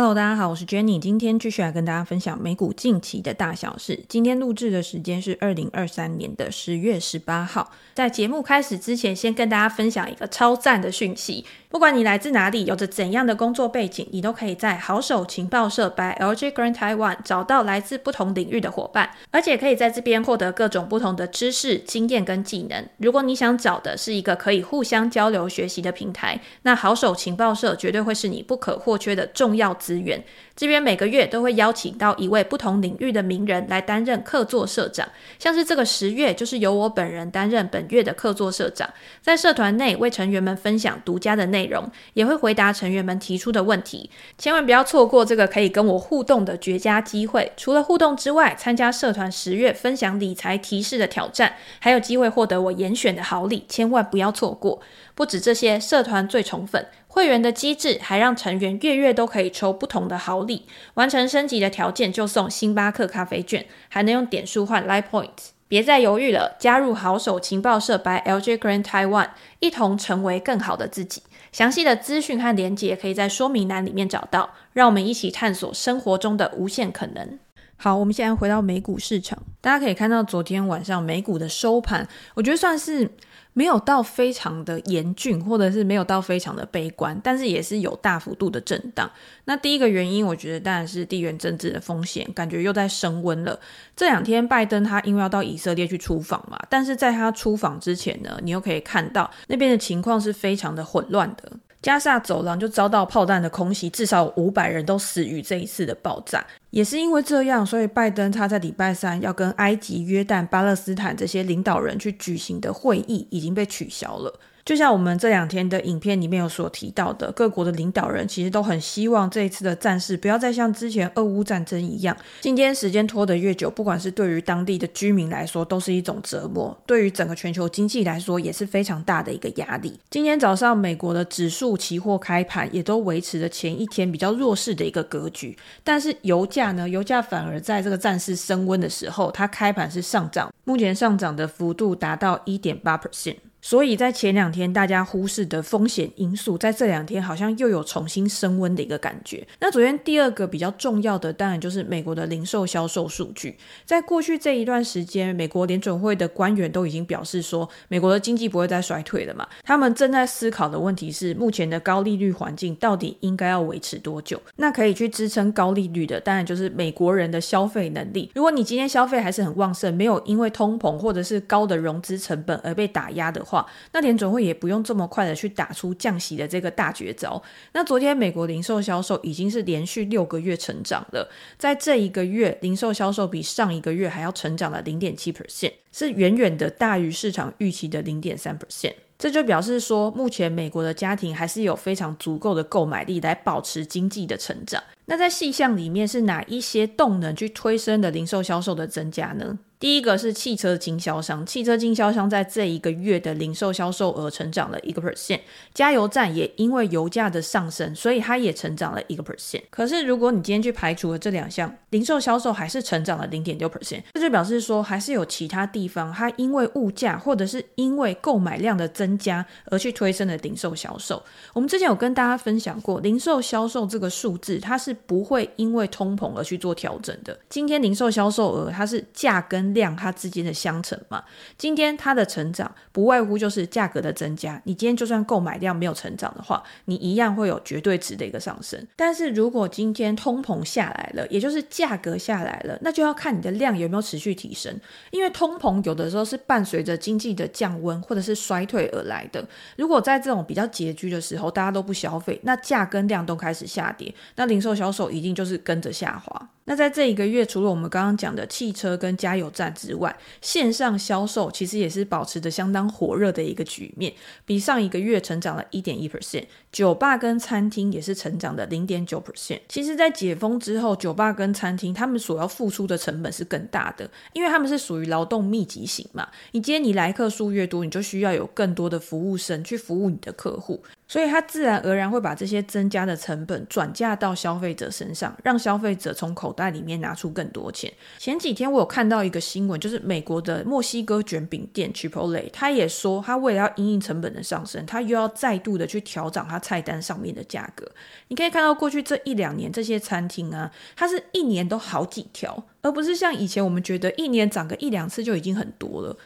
Hello，大家好，我是 Jenny，今天继续来跟大家分享美股近期的大小事。今天录制的时间是二零二三年的十月十八号。在节目开始之前，先跟大家分享一个超赞的讯息。不管你来自哪里，有着怎样的工作背景，你都可以在好手情报社 by LG Grant Taiwan 找到来自不同领域的伙伴，而且可以在这边获得各种不同的知识、经验跟技能。如果你想找的是一个可以互相交流学习的平台，那好手情报社绝对会是你不可或缺的重要资源。这边每个月都会邀请到一位不同领域的名人来担任客座社长，像是这个十月就是由我本人担任本月的客座社长，在社团内为成员们分享独家的内内容，也会回答成员们提出的问题。千万不要错过这个可以跟我互动的绝佳机会。除了互动之外，参加社团十月分享理财提示的挑战，还有机会获得我严选的好礼，千万不要错过。不止这些，社团最宠粉。会员的机制还让成员月月都可以抽不同的好礼，完成升级的条件就送星巴克咖啡券，还能用点数换 Live Points。别再犹豫了，加入好手情报社 by LJ Grant Taiwan，一同成为更好的自己。详细的资讯和连结可以在说明栏里面找到。让我们一起探索生活中的无限可能。好，我们现在回到美股市场，大家可以看到昨天晚上美股的收盘，我觉得算是。没有到非常的严峻，或者是没有到非常的悲观，但是也是有大幅度的震荡。那第一个原因，我觉得当然是地缘政治的风险，感觉又在升温了。这两天拜登他因为要到以色列去出访嘛，但是在他出访之前呢，你又可以看到那边的情况是非常的混乱的。加萨走廊就遭到炮弹的空袭，至少五百人都死于这一次的爆炸。也是因为这样，所以拜登他在礼拜三要跟埃及、约旦、巴勒斯坦这些领导人去举行的会议已经被取消了。就像我们这两天的影片里面有所提到的，各国的领导人其实都很希望这一次的战事不要再像之前俄乌战争一样，今天时间拖得越久，不管是对于当地的居民来说都是一种折磨，对于整个全球经济来说也是非常大的一个压力。今天早上美国的指数期货开盘也都维持了前一天比较弱势的一个格局，但是油价呢，油价反而在这个战事升温的时候，它开盘是上涨，目前上涨的幅度达到一点八 percent。所以在前两天大家忽视的风险因素，在这两天好像又有重新升温的一个感觉。那昨天第二个比较重要的，当然就是美国的零售销售数据。在过去这一段时间，美国联准会的官员都已经表示说，美国的经济不会再衰退了嘛。他们正在思考的问题是，目前的高利率环境到底应该要维持多久？那可以去支撑高利率的，当然就是美国人的消费能力。如果你今天消费还是很旺盛，没有因为通膨或者是高的融资成本而被打压的话，那联准会也不用这么快的去打出降息的这个大绝招。那昨天美国零售销售已经是连续六个月成长了，在这一个月零售销售比上一个月还要成长了零点七 percent，是远远的大于市场预期的零点三 percent。这就表示说，目前美国的家庭还是有非常足够的购买力来保持经济的成长。那在细项里面是哪一些动能去推升的零售销售的增加呢？第一个是汽车经销商，汽车经销商在这一个月的零售销售额成长了一个 percent，加油站也因为油价的上升，所以它也成长了一个 percent。可是如果你今天去排除了这两项，零售销售还是成长了零点六 percent，这就表示说还是有其他地方它因为物价或者是因为购买量的增加而去推升的零售销售。我们之前有跟大家分享过，零售销售这个数字它是不会因为通膨而去做调整的。今天零售销售额它是价跟量它之间的相乘嘛，今天它的成长不外乎就是价格的增加。你今天就算购买量没有成长的话，你一样会有绝对值的一个上升。但是如果今天通膨下来了，也就是价格下来了，那就要看你的量有没有持续提升。因为通膨有的时候是伴随着经济的降温或者是衰退而来的。如果在这种比较拮据的时候，大家都不消费，那价跟量都开始下跌，那零售销售一定就是跟着下滑。那在这一个月，除了我们刚刚讲的汽车跟加油之外，线上销售其实也是保持着相当火热的一个局面，比上一个月成长了一点一 percent。酒吧跟餐厅也是成长的零点九 percent。其实，在解封之后，酒吧跟餐厅他们所要付出的成本是更大的，因为他们是属于劳动密集型嘛。你今天你来客数越多，你就需要有更多的服务生去服务你的客户。所以它自然而然会把这些增加的成本转嫁到消费者身上，让消费者从口袋里面拿出更多钱。前几天我有看到一个新闻，就是美国的墨西哥卷饼店 Chipotle，他也说他为了要因应成本的上升，他又要再度的去调涨他菜单上面的价格。你可以看到过去这一两年这些餐厅啊，它是一年都好几条，而不是像以前我们觉得一年涨个一两次就已经很多了。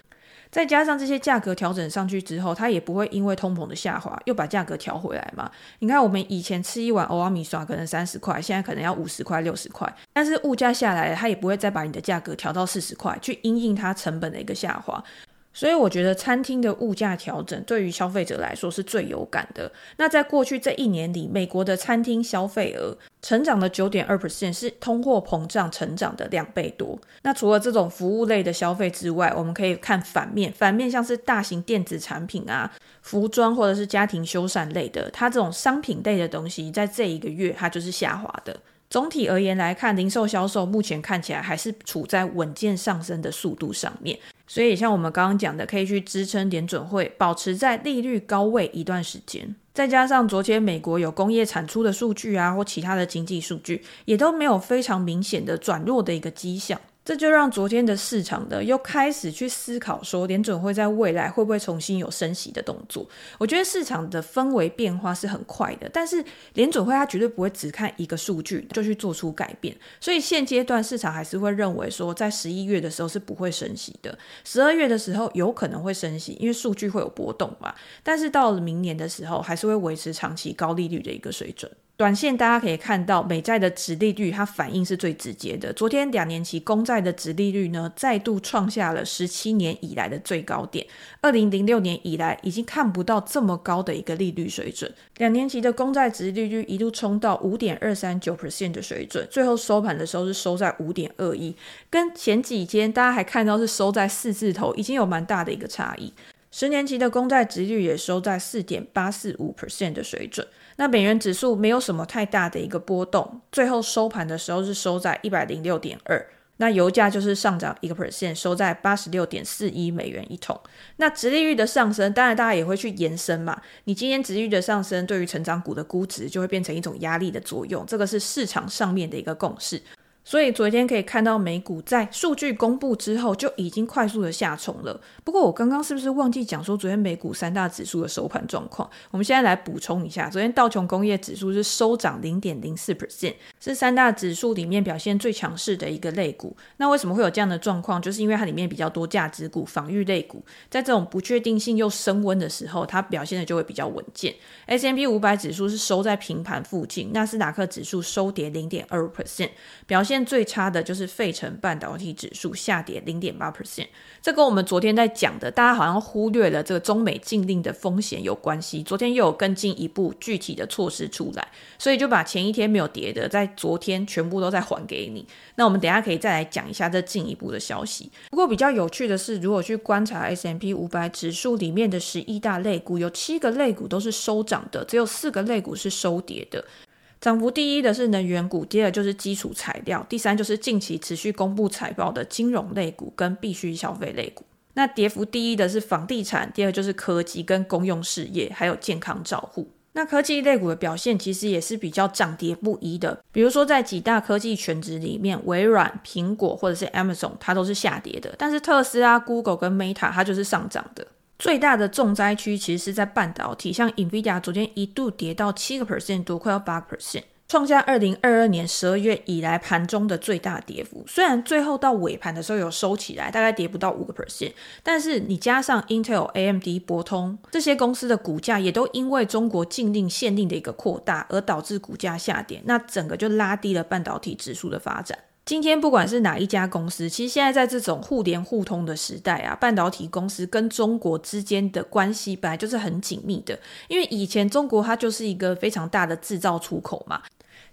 再加上这些价格调整上去之后，它也不会因为通膨的下滑又把价格调回来嘛。你看，我们以前吃一碗欧阿米刷可能三十块，现在可能要五十块、六十块，但是物价下来了，它也不会再把你的价格调到四十块，去因应它成本的一个下滑。所以我觉得餐厅的物价调整对于消费者来说是最有感的。那在过去这一年里，美国的餐厅消费额成长了九点二 percent，是通货膨胀成长的两倍多。那除了这种服务类的消费之外，我们可以看反面，反面像是大型电子产品啊、服装或者是家庭修缮类的，它这种商品类的东西，在这一个月它就是下滑的。总体而言来看，零售销售目前看起来还是处在稳健上升的速度上面。所以，像我们刚刚讲的，可以去支撑点准会保持在利率高位一段时间。再加上昨天美国有工业产出的数据啊，或其他的经济数据，也都没有非常明显的转弱的一个迹象。这就让昨天的市场呢又开始去思考说，联准会在未来会不会重新有升息的动作？我觉得市场的氛围变化是很快的，但是联准会它绝对不会只看一个数据就去做出改变。所以现阶段市场还是会认为说，在十一月的时候是不会升息的，十二月的时候有可能会升息，因为数据会有波动嘛。但是到了明年的时候，还是会维持长期高利率的一个水准。短线大家可以看到，美债的殖利率它反应是最直接的。昨天两年期公债的殖利率呢，再度创下了十七年以来的最高点。二零零六年以来，已经看不到这么高的一个利率水准。两年期的公债殖利率一度冲到五点二三九 percent 的水准，最后收盘的时候是收在五点二一，跟前几天大家还看到是收在四字头，已经有蛮大的一个差异。十年期的公债殖率也收在四点八四五 percent 的水准。那美元指数没有什么太大的一个波动，最后收盘的时候是收在一百零六点二。那油价就是上涨一个 percent，收在八十六点四一美元一桶。那殖利率的上升，当然大家也会去延伸嘛。你今天殖利率的上升，对于成长股的估值就会变成一种压力的作用，这个是市场上面的一个共识。所以昨天可以看到美股在数据公布之后就已经快速的下冲了。不过我刚刚是不是忘记讲说昨天美股三大指数的收盘状况？我们现在来补充一下，昨天道琼工业指数是收涨零点零四 percent，是三大指数里面表现最强势的一个类股。那为什么会有这样的状况？就是因为它里面比较多价值股、防御类股，在这种不确定性又升温的时候，它表现的就会比较稳健。S M P 五百指数是收在平盘附近，纳斯达克指数收跌零点二 percent，表现。现最差的就是费城半导体指数下跌零点八 percent，这跟我们昨天在讲的，大家好像忽略了这个中美禁令的风险有关系。昨天又有更进一步具体的措施出来，所以就把前一天没有跌的，在昨天全部都在还给你。那我们等下可以再来讲一下这进一步的消息。不过比较有趣的是，如果去观察 S M P 五百指数里面的十一大类股，有七个类股都是收涨的，只有四个类股是收跌的。涨幅第一的是能源股，第二就是基础材料，第三就是近期持续公布财报的金融类股跟必需消费类股。那跌幅第一的是房地产，第二就是科技跟公用事业，还有健康照护。那科技类股的表现其实也是比较涨跌不一的，比如说在几大科技全值里面，微软、苹果或者是 Amazon 它都是下跌的，但是特斯拉、Google 跟 Meta 它就是上涨的。最大的重灾区其实是在半导体，像 Nvidia 昨天一度跌到七个 percent 多，快要八个 percent，创下二零二二年十二月以来盘中的最大跌幅。虽然最后到尾盘的时候有收起来，大概跌不到五个 percent，但是你加上 Intel、AMD、博通这些公司的股价也都因为中国禁令限定的一个扩大而导致股价下跌，那整个就拉低了半导体指数的发展。今天不管是哪一家公司，其实现在在这种互联互通的时代啊，半导体公司跟中国之间的关系本来就是很紧密的。因为以前中国它就是一个非常大的制造出口嘛，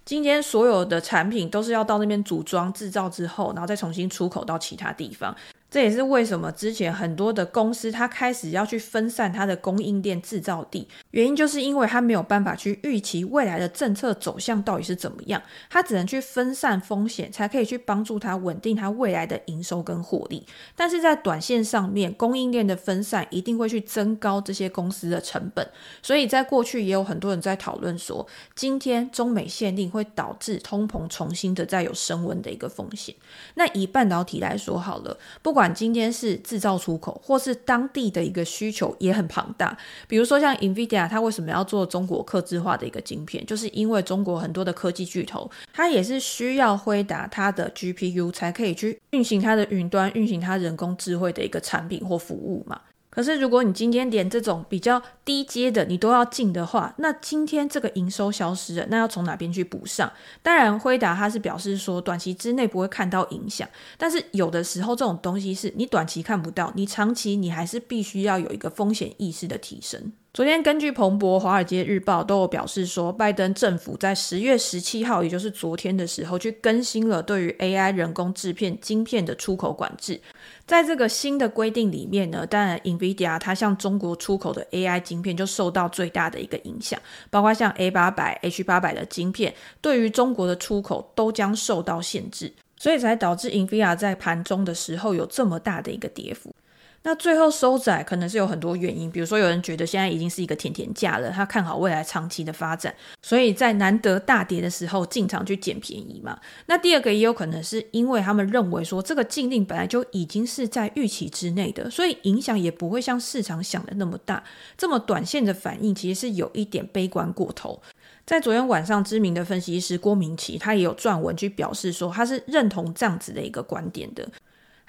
今天所有的产品都是要到那边组装制造之后，然后再重新出口到其他地方。这也是为什么之前很多的公司它开始要去分散它的供应链制造地，原因就是因为它没有办法去预期未来的政策走向到底是怎么样，它只能去分散风险，才可以去帮助它稳定它未来的营收跟获利。但是在短线上面，供应链的分散一定会去增高这些公司的成本，所以在过去也有很多人在讨论说，今天中美限定会导致通膨重新的再有升温的一个风险。那以半导体来说好了，不管管今天是制造出口，或是当地的一个需求也很庞大。比如说像 NVIDIA，它为什么要做中国客制化的一个晶片？就是因为中国很多的科技巨头，它也是需要回答它的 GPU 才可以去运行它的云端、运行它人工智慧的一个产品或服务嘛。可是，如果你今天连这种比较低阶的你都要进的话，那今天这个营收消失了，那要从哪边去补上？当然，辉达他是表示说短期之内不会看到影响，但是有的时候这种东西是你短期看不到，你长期你还是必须要有一个风险意识的提升。昨天根据彭博、华尔街日报都有表示说，拜登政府在十月十七号，也就是昨天的时候，去更新了对于 AI 人工制片晶片的出口管制。在这个新的规定里面呢，当然 NVIDIA 它向中国出口的 AI 晶片就受到最大的一个影响，包括像 A 八百、H 八百的晶片，对于中国的出口都将受到限制，所以才导致 NVIDIA 在盘中的时候有这么大的一个跌幅。那最后收窄可能是有很多原因，比如说有人觉得现在已经是一个甜甜价了，他看好未来长期的发展，所以在难得大跌的时候进场去捡便宜嘛。那第二个也有可能是因为他们认为说这个禁令本来就已经是在预期之内的，所以影响也不会像市场想的那么大。这么短线的反应其实是有一点悲观过头。在昨天晚上，知名的分析师郭明奇他也有撰文去表示说，他是认同这样子的一个观点的。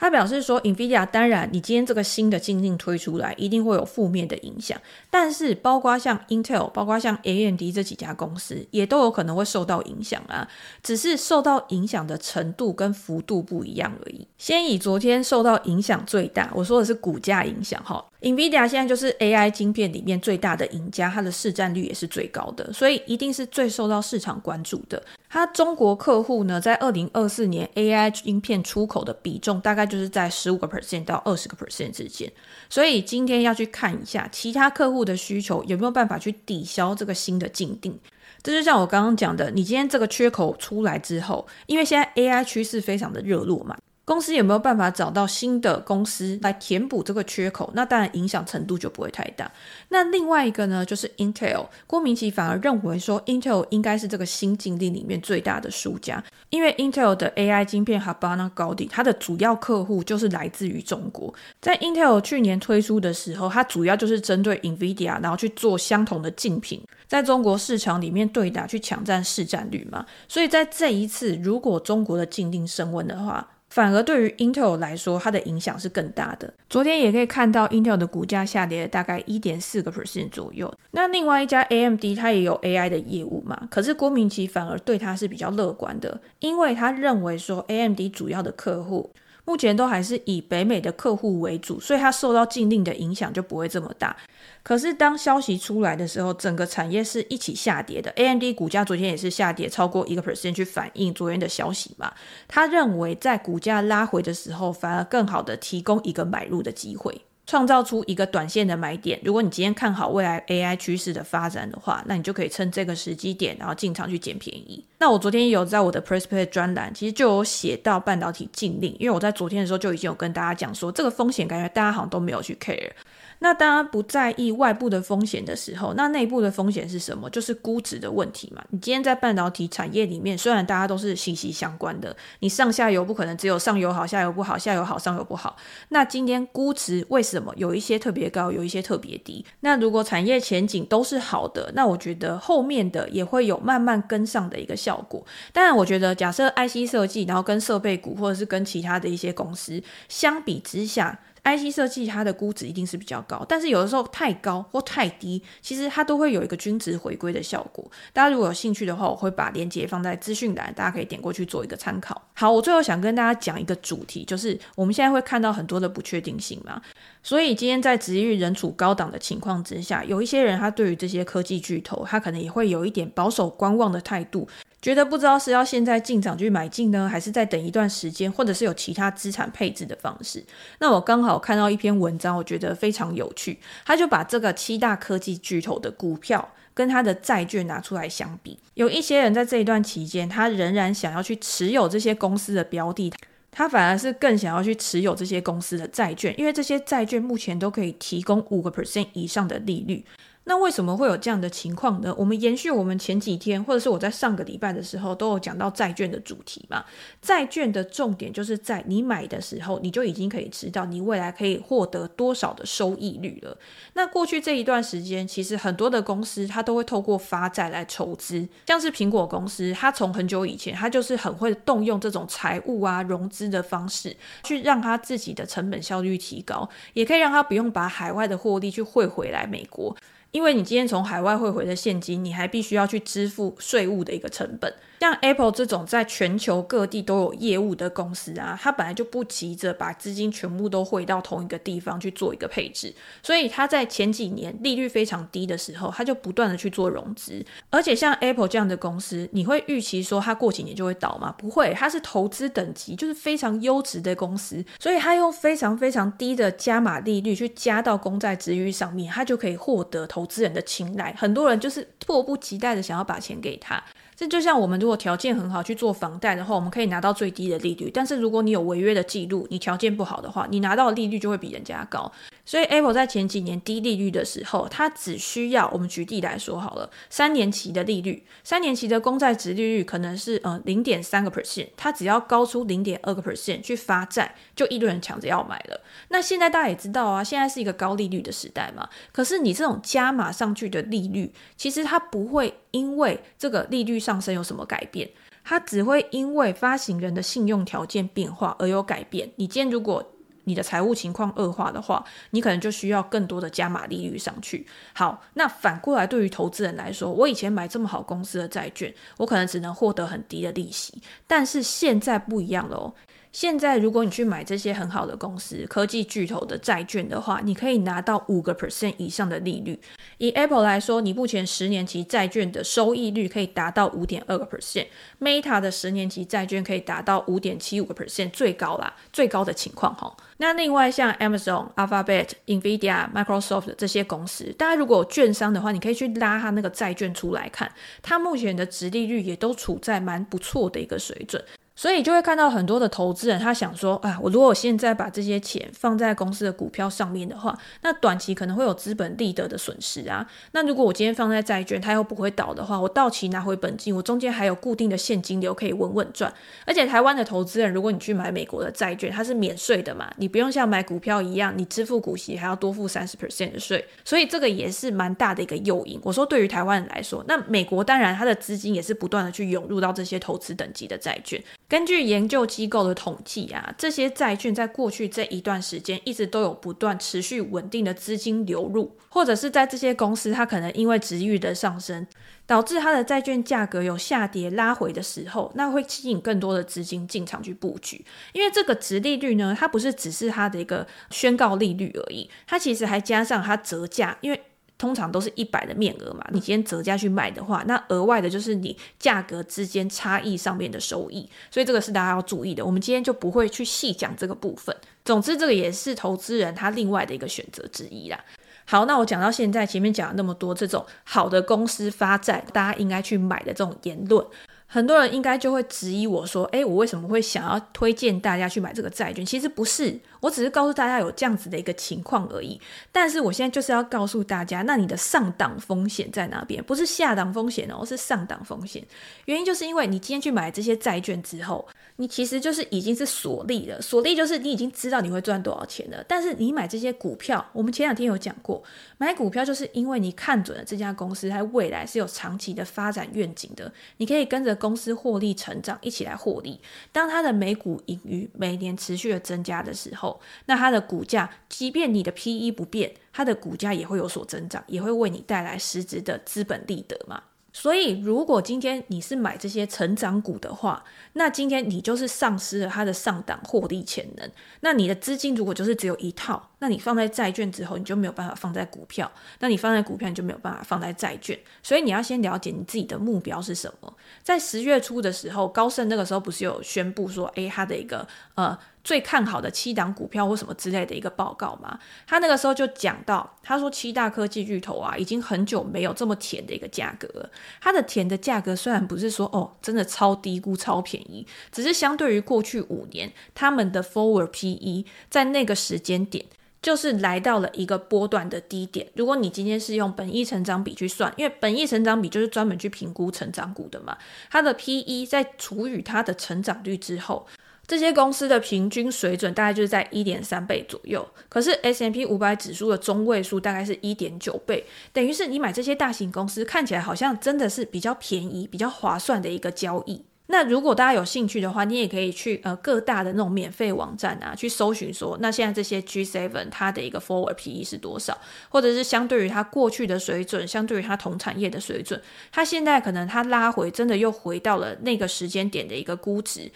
他表示说，NVIDIA 当然，你今天这个新的禁令推出来，一定会有负面的影响。但是，包括像 Intel，包括像 AMD 这几家公司，也都有可能会受到影响啊。只是受到影响的程度跟幅度不一样而已。先以昨天受到影响最大，我说的是股价影响哈。NVIDIA 现在就是 AI 晶片里面最大的赢家，它的市占率也是最高的，所以一定是最受到市场关注的。它中国客户呢，在二零二四年 AI 晶片出口的比重大概就是在十五个 percent 到二十个 percent 之间，所以今天要去看一下其他客户的需求有没有办法去抵消这个新的禁定。这就像我刚刚讲的，你今天这个缺口出来之后，因为现在 AI 趋势非常的热络嘛。公司有没有办法找到新的公司来填补这个缺口？那当然影响程度就不会太大。那另外一个呢，就是 Intel。郭明錤反而认为说，Intel 应该是这个新禁令里面最大的输家，因为 Intel 的 AI 晶片 Habana Gaudi，它的主要客户就是来自于中国。在 Intel 去年推出的时候，它主要就是针对 NVIDIA，然后去做相同的竞品，在中国市场里面对打，去抢占市占率嘛。所以在这一次，如果中国的禁令升温的话，反而对于 Intel 来说，它的影响是更大的。昨天也可以看到 Intel 的股价下跌了大概一点四个 percent 左右。那另外一家 AMD 它也有 AI 的业务嘛，可是郭明奇反而对它是比较乐观的，因为他认为说 AMD 主要的客户。目前都还是以北美的客户为主，所以它受到禁令的影响就不会这么大。可是当消息出来的时候，整个产业是一起下跌的。AMD 股价昨天也是下跌超过一个 percent 去反映昨天的消息嘛。他认为在股价拉回的时候，反而更好的提供一个买入的机会。创造出一个短线的买点。如果你今天看好未来 AI 趋势的发展的话，那你就可以趁这个时机点，然后进场去捡便宜。那我昨天有在我的 Press Play 专栏，其实就有写到半导体禁令，因为我在昨天的时候就已经有跟大家讲说，这个风险感觉大家好像都没有去 care。那当然不在意外部的风险的时候，那内部的风险是什么？就是估值的问题嘛。你今天在半导体产业里面，虽然大家都是息息相关的，你上下游不可能只有上游好，下游不好，下游好，上游不好。那今天估值为什么有一些特别高，有一些特别低？那如果产业前景都是好的，那我觉得后面的也会有慢慢跟上的一个效果。当然，我觉得假设 IC 设计，然后跟设备股或者是跟其他的一些公司相比之下。IC 设计它的估值一定是比较高，但是有的时候太高或太低，其实它都会有一个均值回归的效果。大家如果有兴趣的话，我会把链接放在资讯栏，大家可以点过去做一个参考。好，我最后想跟大家讲一个主题，就是我们现在会看到很多的不确定性嘛，所以今天在殖利率仍处高档的情况之下，有一些人他对于这些科技巨头，他可能也会有一点保守观望的态度。觉得不知道是要现在进场去买进呢，还是再等一段时间，或者是有其他资产配置的方式。那我刚好看到一篇文章，我觉得非常有趣，他就把这个七大科技巨头的股票跟他的债券拿出来相比。有一些人在这一段期间，他仍然想要去持有这些公司的标的，他反而是更想要去持有这些公司的债券，因为这些债券目前都可以提供五个 percent 以上的利率。那为什么会有这样的情况呢？我们延续我们前几天，或者是我在上个礼拜的时候，都有讲到债券的主题嘛。债券的重点就是在你买的时候，你就已经可以知道你未来可以获得多少的收益率了。那过去这一段时间，其实很多的公司它都会透过发债来筹资，像是苹果公司，它从很久以前，它就是很会动用这种财务啊融资的方式，去让它自己的成本效率提高，也可以让它不用把海外的获利去汇回来美国。因为你今天从海外汇回的现金，你还必须要去支付税务的一个成本。像 Apple 这种在全球各地都有业务的公司啊，它本来就不急着把资金全部都汇到同一个地方去做一个配置，所以它在前几年利率非常低的时候，它就不断的去做融资。而且像 Apple 这样的公司，你会预期说它过几年就会倒吗？不会，它是投资等级就是非常优质的公司，所以它用非常非常低的加码利率去加到公债殖利率上面，它就可以获得投资人的青睐。很多人就是迫不及待的想要把钱给他。这就像我们如果条件很好去做房贷的话，我们可以拿到最低的利率。但是如果你有违约的记录，你条件不好的话，你拿到的利率就会比人家高。所以 Apple 在前几年低利率的时候，它只需要我们举例来说好了，三年期的利率，三年期的公债殖利率可能是呃零点三个 percent，它只要高出零点二个 percent 去发债，就一堆人抢着要买了。那现在大家也知道啊，现在是一个高利率的时代嘛。可是你这种加码上去的利率，其实它不会因为这个利率上上升有什么改变，它只会因为发行人的信用条件变化而有改变。你今天如果你的财务情况恶化的话，你可能就需要更多的加码利率上去。好，那反过来对于投资人来说，我以前买这么好公司的债券，我可能只能获得很低的利息，但是现在不一样了哦。现在，如果你去买这些很好的公司、科技巨头的债券的话，你可以拿到五个 percent 以上的利率。以 Apple 来说，你目前十年期债券的收益率可以达到五点二个 percent，Meta 的十年期债券可以达到五点七五个 percent，最高啦，最高的情况哈。那另外像 Amazon、Alphabet、Nvidia、Microsoft 这些公司，大家如果有券商的话，你可以去拉它那个债券出来看，它目前的殖利率也都处在蛮不错的一个水准。所以就会看到很多的投资人，他想说，啊，我如果我现在把这些钱放在公司的股票上面的话，那短期可能会有资本利得的损失啊。那如果我今天放在债券，它又不会倒的话，我到期拿回本金，我中间还有固定的现金流可以稳稳赚。而且台湾的投资人，如果你去买美国的债券，它是免税的嘛，你不用像买股票一样，你支付股息还要多付三十 percent 的税，所以这个也是蛮大的一个诱因。我说对于台湾人来说，那美国当然它的资金也是不断的去涌入到这些投资等级的债券。根据研究机构的统计啊，这些债券在过去这一段时间一直都有不断持续稳定的资金流入，或者是在这些公司它可能因为值域的上升，导致它的债券价格有下跌拉回的时候，那会吸引更多的资金进场去布局。因为这个值利率呢，它不是只是它的一个宣告利率而已，它其实还加上它折价，因为。通常都是一百的面额嘛，你今天折价去买的话，那额外的就是你价格之间差异上面的收益，所以这个是大家要注意的。我们今天就不会去细讲这个部分。总之，这个也是投资人他另外的一个选择之一啦。好，那我讲到现在，前面讲了那么多这种好的公司发债，大家应该去买的这种言论。很多人应该就会质疑我说：“诶，我为什么会想要推荐大家去买这个债券？其实不是，我只是告诉大家有这样子的一个情况而已。但是我现在就是要告诉大家，那你的上档风险在哪边？不是下档风险哦，是上档风险。原因就是因为你今天去买这些债券之后，你其实就是已经是锁利了。锁利就是你已经知道你会赚多少钱了。但是你买这些股票，我们前两天有讲过，买股票就是因为你看准了这家公司它未来是有长期的发展愿景的，你可以跟着。公司获利成长，一起来获利。当它的每股盈余每年持续的增加的时候，那它的股价，即便你的 PE 不变，它的股价也会有所增长，也会为你带来实质的资本利得嘛。所以，如果今天你是买这些成长股的话，那今天你就是丧失了它的上档获利潜能。那你的资金如果就是只有一套，那你放在债券之后，你就没有办法放在股票。那你放在股票，你就没有办法放在债券。所以你要先了解你自己的目标是什么。在十月初的时候，高盛那个时候不是有宣布说，诶，他的一个呃。最看好的七档股票或什么之类的一个报告嘛，他那个时候就讲到，他说七大科技巨头啊，已经很久没有这么甜的一个价格了。它的甜的价格虽然不是说哦，真的超低估、超便宜，只是相对于过去五年，他们的 forward PE 在那个时间点就是来到了一个波段的低点。如果你今天是用本益成长比去算，因为本益成长比就是专门去评估成长股的嘛，它的 PE 在除以它的成长率之后。这些公司的平均水准大概就是在一点三倍左右，可是 S M P 五百指数的中位数大概是一点九倍，等于是你买这些大型公司看起来好像真的是比较便宜、比较划算的一个交易。那如果大家有兴趣的话，你也可以去呃各大的那种免费网站啊去搜寻说，那现在这些 G7 它的一个 Forward PE 是多少，或者是相对于它过去的水准，相对于它同产业的水准，它现在可能它拉回真的又回到了那个时间点的一个估值。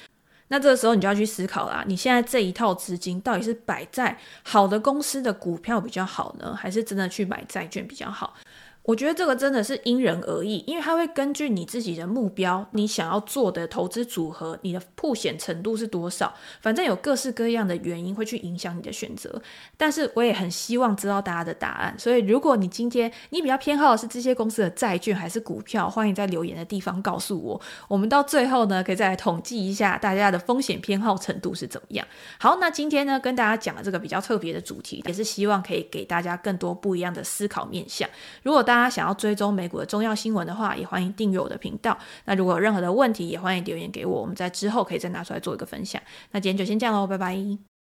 那这个时候你就要去思考啦，你现在这一套资金到底是摆在好的公司的股票比较好呢，还是真的去买债券比较好？我觉得这个真的是因人而异，因为它会根据你自己的目标，你想要做的投资组合，你的破险程度是多少，反正有各式各样的原因会去影响你的选择。但是我也很希望知道大家的答案，所以如果你今天你比较偏好的是这些公司的债券还是股票，欢迎在留言的地方告诉我。我们到最后呢，可以再来统计一下大家的风险偏好程度是怎么样。好，那今天呢，跟大家讲了这个比较特别的主题，也是希望可以给大家更多不一样的思考面向。如果大大家想要追踪美股的重要新闻的话，也欢迎订阅我的频道。那如果有任何的问题，也欢迎留言给我，我们在之后可以再拿出来做一个分享。那今天就先这样喽，拜拜。